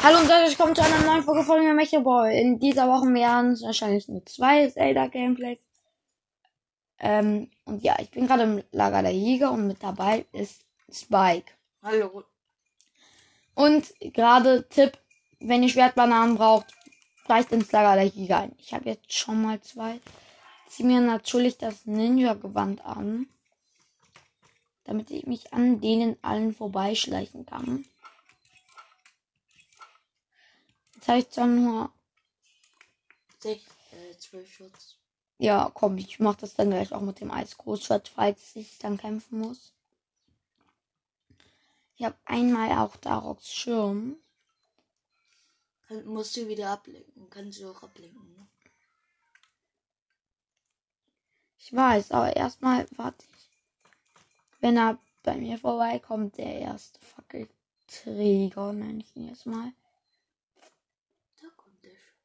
Hallo und herzlich willkommen zu einer neuen Folge von mir Mecha Boy. In dieser Woche werden es wahrscheinlich nur zwei Zelda-Gameplays. Ähm, und ja, ich bin gerade im Lager der Jäger und mit dabei ist Spike. Hallo. Und gerade Tipp, wenn ihr Schwertbananen braucht, reicht ins Lager der Jäger ein. Ich habe jetzt schon mal zwei. Zieh mir natürlich das Ninja-Gewand an, damit ich mich an denen allen vorbeischleichen kann. Jetzt habe ich zwar nur Sech, äh, zwölf Schutz. Ja, komm, ich mach das dann gleich auch mit dem Eisgroßschwert, falls ich dann kämpfen muss. Ich habe einmal auch Daroks Schirm. Kann, musst du wieder ablenken. Kannst du auch ablenken. Ne? Ich weiß, aber erstmal warte ich. Wenn er bei mir vorbeikommt, der erste Fackelträger, nenne ich ihn jetzt mal. Da kommt er schon.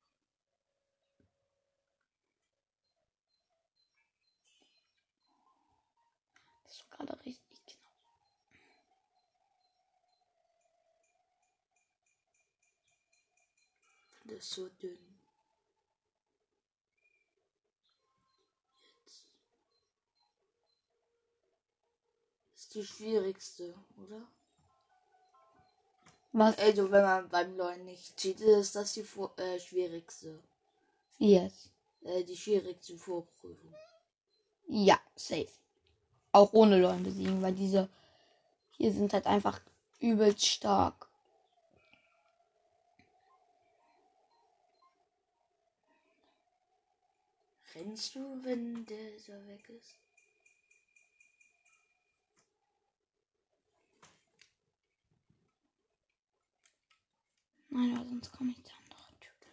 Das gerade richtig genau. Der ist so dünn. Jetzt. Das ist die schwierigste, oder? Was? Also, wenn man beim LOL nicht cheatet, ist das die Vor äh, schwierigste. Yes. Äh, die schwierigste Vorprüfung. Ja, safe. Auch ohne Leute besiegen, weil diese hier sind halt einfach übelst stark. Rennst du, wenn der so weg ist? Nein, weil sonst komme ich andere Typ.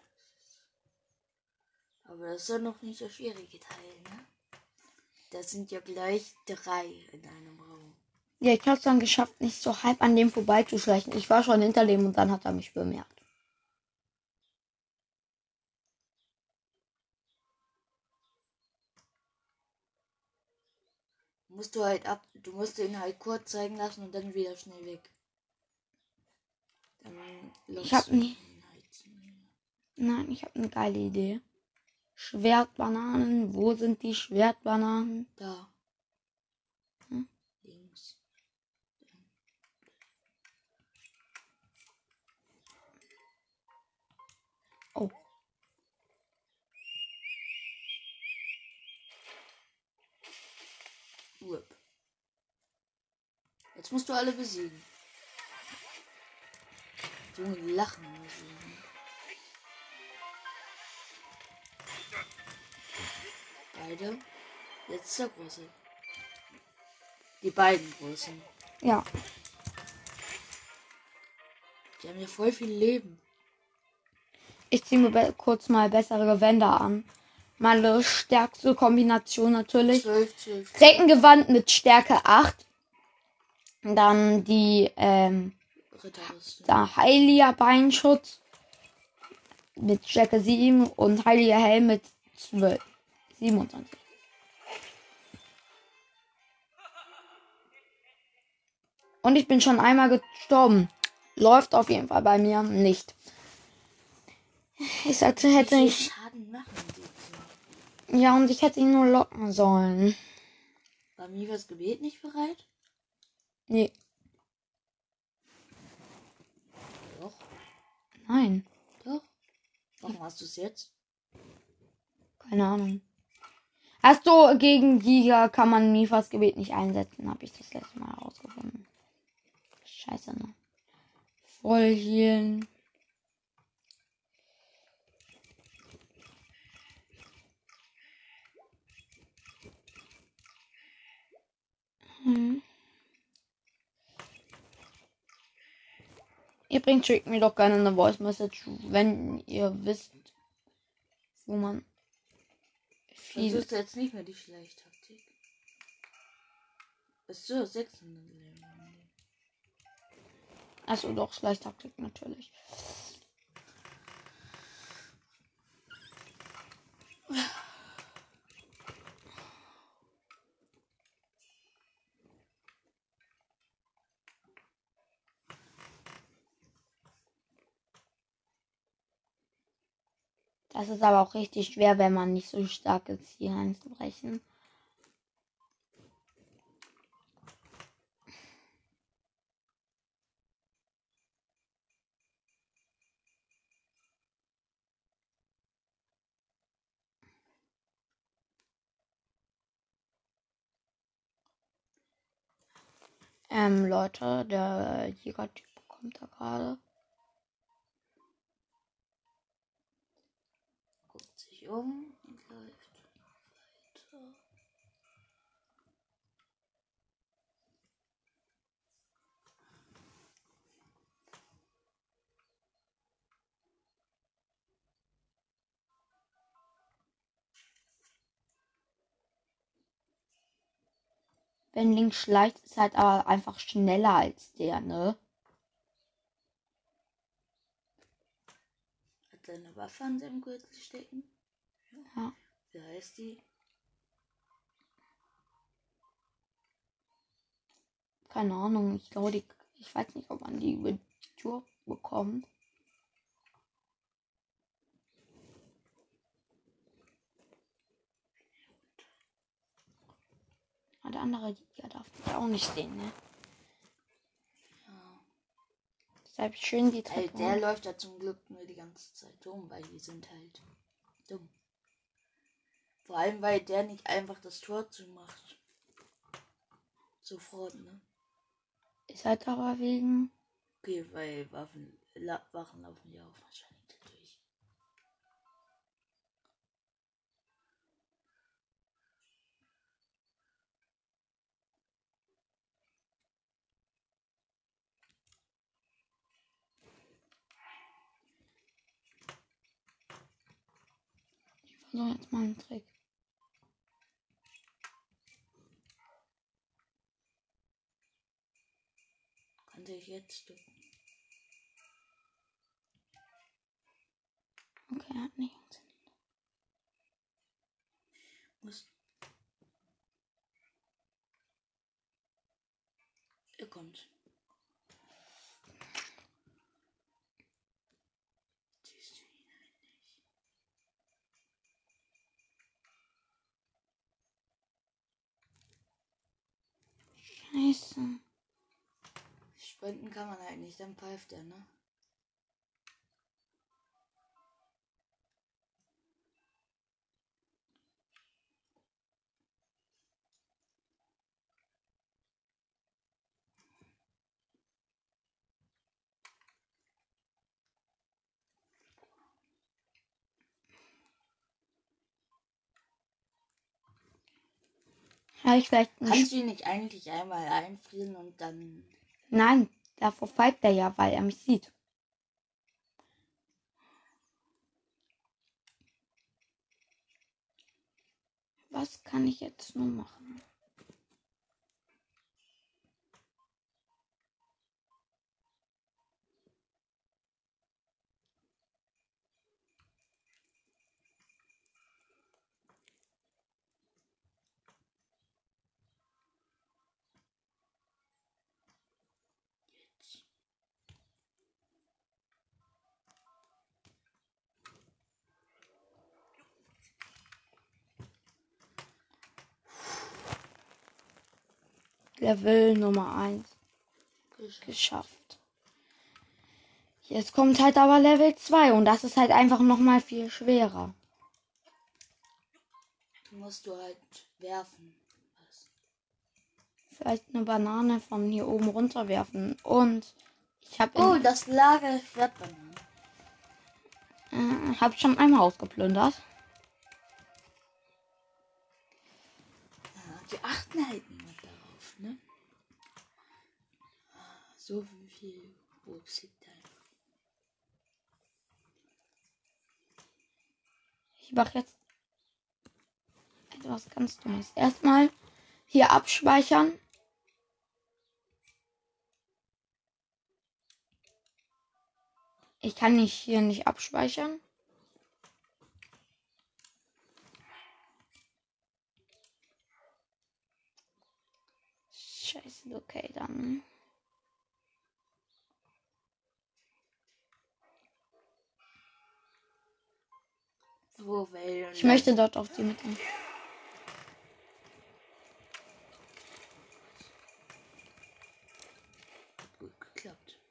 Aber das ist ja noch nicht der schwierige Teil, ne? Das sind ja gleich drei in einem Raum. Ja, ich hab's dann geschafft, nicht so halb an dem vorbeizuschleichen. Ich war schon hinter dem und dann hat er mich bemerkt. Musst du halt ab, du musst ihn halt kurz zeigen lassen und dann wieder schnell weg. Dann lockst hab nie- halt. Nein, ich habe eine geile Idee. Schwertbananen, wo sind die Schwertbananen? Da. Hm? Links. Oh, Whip. Jetzt musst du alle besiegen. Junge, lachen besiegen. Beide. Jetzt der große. Die beiden großen. ja. Die haben ja voll viel Leben. Ich ziehe mir kurz mal bessere Gewänder an. Meine stärkste Kombination natürlich. 12, 12. Reckengewand mit Stärke 8. Dann die ähm, da Heiliger Beinschutz mit Stärke 7 und Heiliger Helm mit 12. 27. Und ich bin schon einmal gestorben. Läuft auf jeden Fall bei mir nicht. Ich hätte, hätte ich. Ja, und ich hätte ihn nur locken sollen. War Mivas Gebet nicht bereit? Nee, Doch, nein. doch. Warum hast du es jetzt? Keine Ahnung. Hast du gegen Giga kann man Mifas Gebet nicht einsetzen, habe ich das letzte Mal herausgefunden. Scheiße, ne? Voll healen. Hm. Ihr bringt schickt mir doch gerne eine Voice Message, wenn ihr wisst, wo man Das viel ist jetzt nicht mehr die Schleichtaktik. Bist du 600 Leben? Also doch, Schleichtaktik natürlich. Das ist aber auch richtig schwer, wenn man nicht so stark ist, hier einzubrechen. Ähm, Leute, der Jägertyp kommt da gerade. Guckt sich um und läuft weiter. Wenn Link schleicht, ist halt aber einfach schneller als der, ne? Hat seine Waffe an seinem Gürtel stecken. Ja. Wie heißt die? Keine Ahnung. Ich glaube, die, ich weiß nicht, ob man die über die Tür bekommt. Ah, Der andere Jäger darf mich auch nicht sehen, ne? Ja. Deshalb schön die Ey, Treppe. der läuft da zum Glück nur die ganze Zeit rum, weil die sind halt dumm. Vor allem, weil der nicht einfach das Tor zumacht. Sofort, ne? Ist halt aber wegen. Okay, weil Waffen, La Wachen laufen ja auch wahrscheinlich dadurch. Ich versuche jetzt mal einen Trick. Ducken. Okay, hat nicht funktioniert. Muss. Er kommt. Halt? Scheiße. Sprinten kann man halt nicht, dann pfeift er, ne? Habe ich vielleicht Kannst du ihn nicht eigentlich einmal einfrieren und dann. Nein, davor pfeift er ja, weil er mich sieht. Was kann ich jetzt nur machen? Level Nummer 1 geschafft. Jetzt kommt halt aber Level 2 und das ist halt einfach nochmal viel schwerer. musst du halt werfen. Vielleicht eine Banane von hier oben runterwerfen. Und ich habe Oh, das Lager Schwertbananen. äh, hab schon einmal ausgeplündert. Ja, die achten halt niemand darauf, ne? Ah, So viel Obst liegt. Ich mache jetzt etwas ganz Dummes. Erstmal hier abspeichern. Ich kann nicht hier nicht abspeichern. Scheiße, okay, dann. Ich möchte dort auf die Mitte.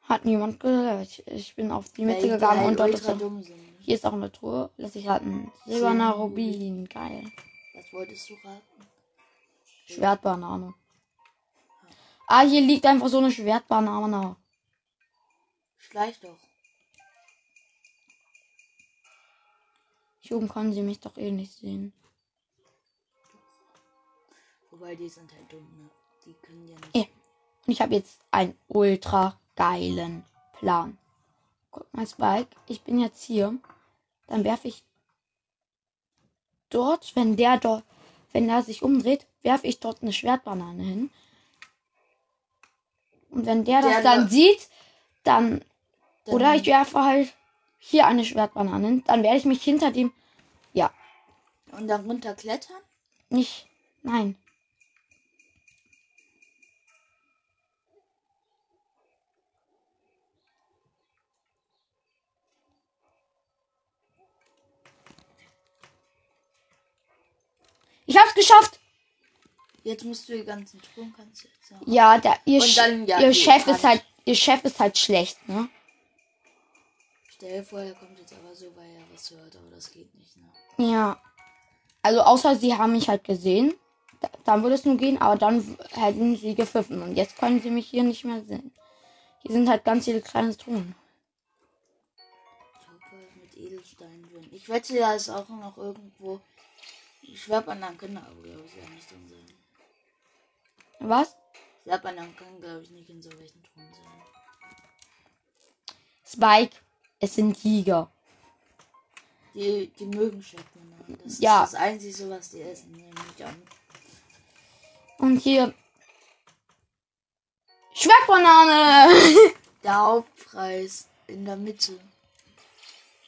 Hat niemand gehört. Ich, bin auf die Mitte gegangen und dort ist dumm sind. ne? hier ist auch eine Truhe. Lass ich raten. Silberner Rubin. Geil. Was wolltest du raten? Schwertbanane. Ah, hier liegt einfach so eine Schwertbanane. Schleich doch. Hier oben können sie mich doch eh nicht sehen. Wobei die sind halt dumm, ne? Die können ja nicht. Ja. Und ich habe jetzt einen ultra geilen Plan. Guck mal, Spike, ich bin jetzt hier. Dann werfe ich dort, wenn der dort, wenn er sich umdreht, werfe ich dort eine Schwertbanane hin. Und wenn der das Der dann da- sieht, dann, Dann- oder ich werfe halt hier eine Schwertbanane hin, dann werde ich mich hinter dem, Und dann runterklettern? nicht, nein. Ich hab's geschafft. Jetzt musst du die ganzen Truhen kannst du jetzt sagen. Ja, der, ihr, dann, ja, ihr Chef ist halt, ihr Chef ist halt schlecht, ne? Stell dir vor, der kommt jetzt aber so, weil er was hört, aber das geht nicht, ne? Ja. Also außer sie haben mich halt gesehen, da, dann würde es nur gehen, aber dann hätten sie gepfiffen und jetzt können sie mich hier nicht mehr sehen. Hier sind halt ganz viele kleine Truhen. Mit Edelstein drin. Ich wette, da ist auch noch irgendwo. Schwerbandanen können aber, glaube ich, ja nicht drin sein. Was? Schwerbandanen können, glaube ich, nicht in so welchen Truhen sein. Spike, es sind Tiger. Die, die mögen Schwertbananen. Das Ja. ist das Einzige, was die essen, nehme. Und hier. Schwertbanane! Der Hauptpreis in der Mitte.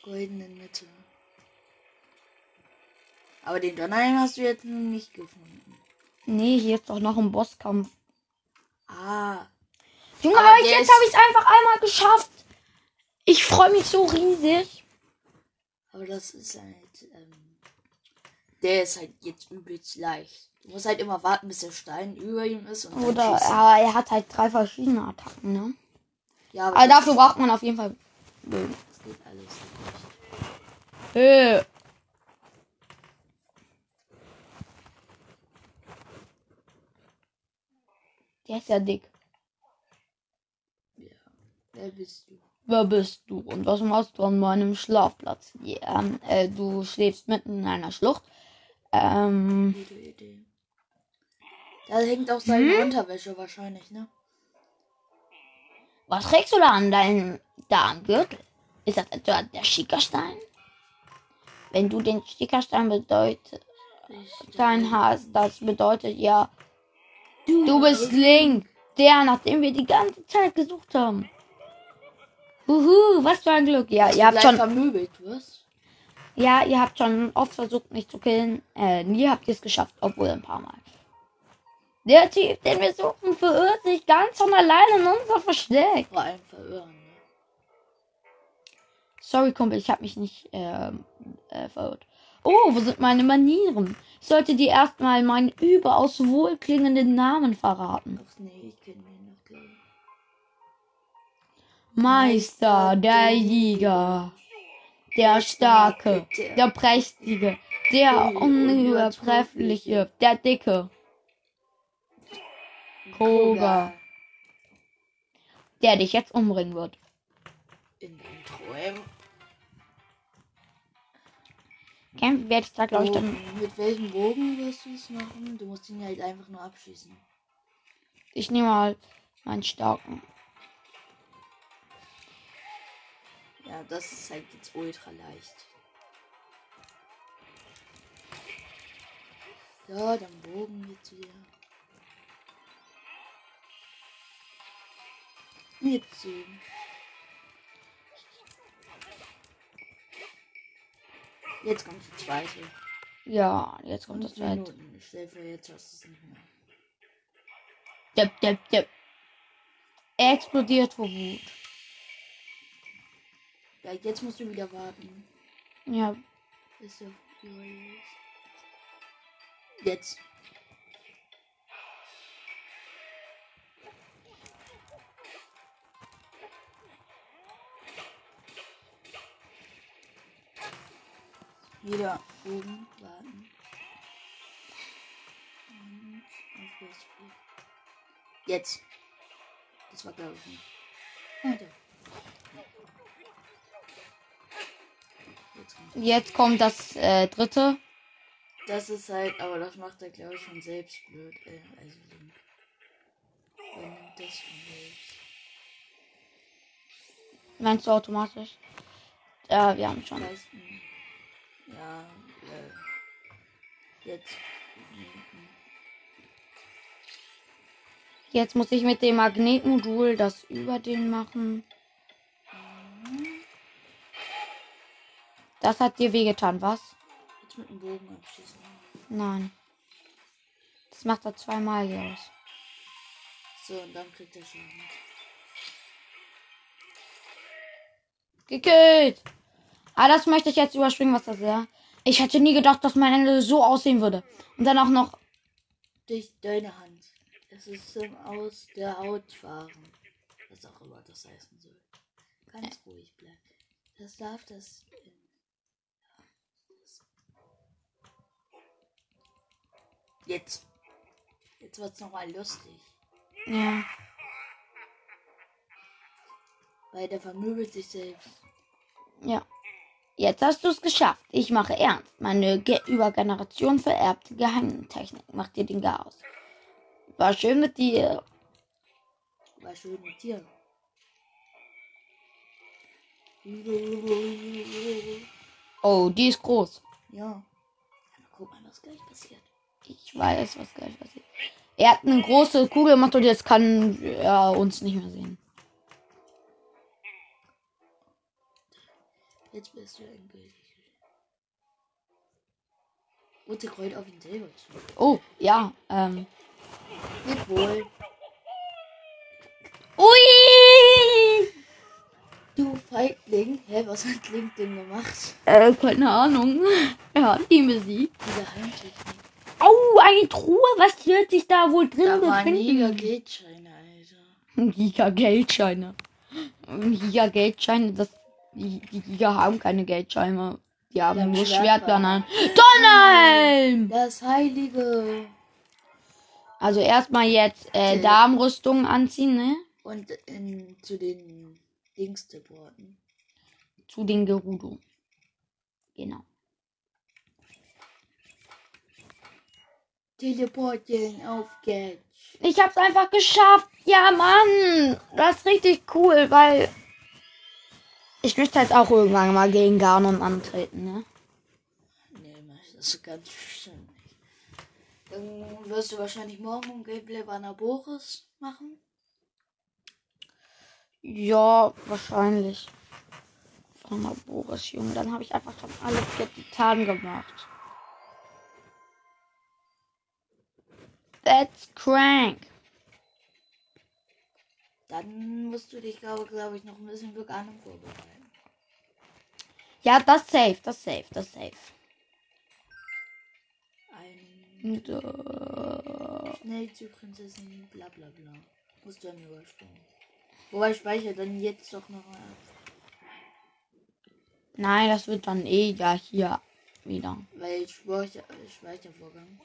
Goldenen Mitte. Aber den Donnerheim hast du jetzt nicht gefunden. nee, hier ist doch noch ein Bosskampf. Ah, Junge, Aber aber jetzt habe ich es einfach einmal geschafft. Ich freue mich so riesig. Aber das ist halt. Ähm, der ist halt jetzt übelst leicht. Du musst halt immer warten, bis der Stein über ihm ist Oder aber er hat halt drei verschiedene Attacken, ne? Ja, aber Aber dafür braucht man auf jeden Fall. Bögen. das geht alles nicht. Äh. Der ist ja dick. Wer bist du? Wer bist du und was machst du an meinem Schlafplatz? Ja, äh, du schläfst mitten in einer Schlucht. Ähm, Gute Idee. Da hängt auch seine Hm? Unterwäsche wahrscheinlich, ne? was trägst du da an deinem da am Gürtel? Ist das etwa der Schickerstein? Wenn du den Schickerstein bedeutet, dein hast, das bedeutet ja, du bist Link, der, nachdem wir die ganze Zeit gesucht haben. Huhu, was für ein Glück. Ja, ihr habt schon, vermöbelt wirst. ja, ihr habt schon oft versucht, mich zu killen. Äh, nie habt ihr es geschafft, obwohl ein paar Mal. Der Typ, den wir suchen, verirrt sich ganz von alleine in unser Versteck. Vor allem verirren. Ne? Sorry, Kumpel, ich habe mich nicht ähm, äh, verirrt. Oh, wo sind meine Manieren? Ich sollte dir erstmal meinen überaus wohlklingenden Namen verraten. Ach nee, ich kenne den. Meister, der Jäger, der Starke, der Prächtige, der Unübertreffliche, der Dicke, Koga, der dich jetzt umbringen wird. In den Träumen. Kämpfen werde ich da, glaube ich, dann. Mit welchem Bogen wirst du es machen? Du musst ihn halt einfach nur abschießen. Ich nehme halt meinen starken. Ja, das ist halt jetzt ultra leicht. Ja, dann Bogen jetzt wieder. Jetzt sehen. Jetzt kommt die zweite. Ja, jetzt kommt das zweite. Ich stell vor, jetzt hast du es nicht mehr. Depp, depp, depp. Er explodiert vor Wut. Ja, jetzt musst du wieder warten. Ja, Ist doch überall. Jetzt. Wieder oben warten. Und auf Rescue. Jetzt. Das war glaube ich nicht. Weiter. Jetzt kommt. Das äh, dritte. Das ist halt, aber das macht er glaube ich von selbst blöd. Äh, also Link. Er nimmt das von selbst. Meinst du automatisch? Ja, wir haben schon. Ja, äh. Jetzt. Jetzt muss ich mit dem Magnetmodul das über den machen. Das hat dir wehgetan, was? Jetzt mit dem Bogen abschießen. Nein. Das macht er zweimal hier aus. So, und dann kriegt er Schaden. Gekillt! Ah, das möchte ich jetzt überspringen, was das ist. Ich hätte nie gedacht, dass mein Ende so aussehen würde. Und dann auch noch. Durch deine Hand. Es ist zum Aus der Haut fahren. Was auch immer das heißen soll. Ganz ruhig bleiben. Das darf das. Jetzt. Jetzt wird's nochmal lustig. Ja. Weil der vermöbelt sich selbst. Ja. Jetzt hast du es geschafft. Ich mache ernst. Meine Ge über Generation vererbte Geheimtechnik macht dir den Chaos. War schön mit dir. War schön mit dir. Oh, die ist groß. Ja. Aber guck mal, was gleich passiert. Ich weiß, was gleich passiert. Er hat eine große Kugel gemacht und jetzt kann er uns nicht mehr sehen. Jetzt bist du endgültig. Und sie rollt auf ihn selber zu. Oh, ja. Ähm. Geht wohl. Ui! Du Feigling. Hä, was hat LinkedIn gemacht? Äh, keine Ahnung. Er hat ihn besiegt. Diese Heimtechnik. Au, eine Truhe. Was wird sich da wohl drin Da befinden? mega Geldscheine, Alter. Giga Geldscheine. Giga Geldscheine, das die, Giga haben keine Geldscheine. Die haben haben nur Schwertbanner. Schwertbanner. Donnerhelm! Das Heilige. Also erstmal jetzt äh, Okay. Darmrüstung anziehen, ne? Und in, zu den Dings. Zu den Gerudo. Genau. Teleporten auf Gadget. Ich hab's einfach geschafft. Ja, Mann. Das ist richtig cool, weil ich möchte halt auch irgendwann mal gegen Ganon antreten, ne? Nee, das ganz bestimmt nicht. Dann wirst du wahrscheinlich morgen ein Gameplay bei Boris machen. Ja, wahrscheinlich. Von Boris, Junge. Dann habe ich einfach schon alle vier Titanen gemacht. That's crank. Dann musst du dich, glaube glaub ich, noch ein bisschen Garnen vorbereiten. Ja, das safe, das safe, das safe. Ein Äh, Schnellzugprinzessin, bla bla bla. Musst du dann überstehen. Wobei speicher dann jetzt doch noch mal. Nein, das wird dann eh ja hier wieder. Weil Speicher, Speichervorgang.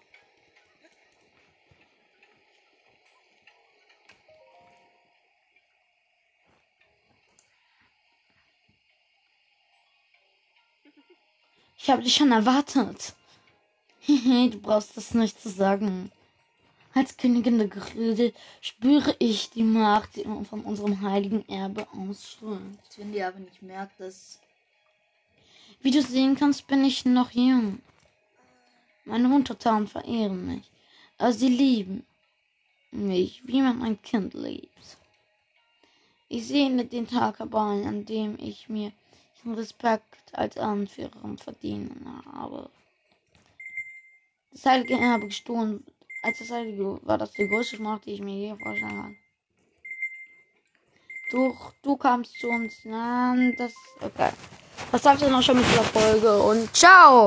Ich habe dich schon erwartet. du brauchst das nicht zu sagen. Als Königin der Gefilde spüre ich die Macht, die von unserem heiligen Erbe ausströmt. Wenn die aber nicht merkt, dass. Wie du sehen kannst, bin ich noch jung. Meine Untertanen verehren mich, aber sie lieben mich, wie man ein Kind liebt. Ich sehne den Tag herbei, an dem ich mir Respekt als Anführerin verdienen habe. Das heilige Erbe gestohlen, als das heilige war das die größte Macht, die ich mir je vorstellen kann. Du, du kamst zu uns, na, das, okay. Das war's dann auch schon mit dieser Folge und ciao!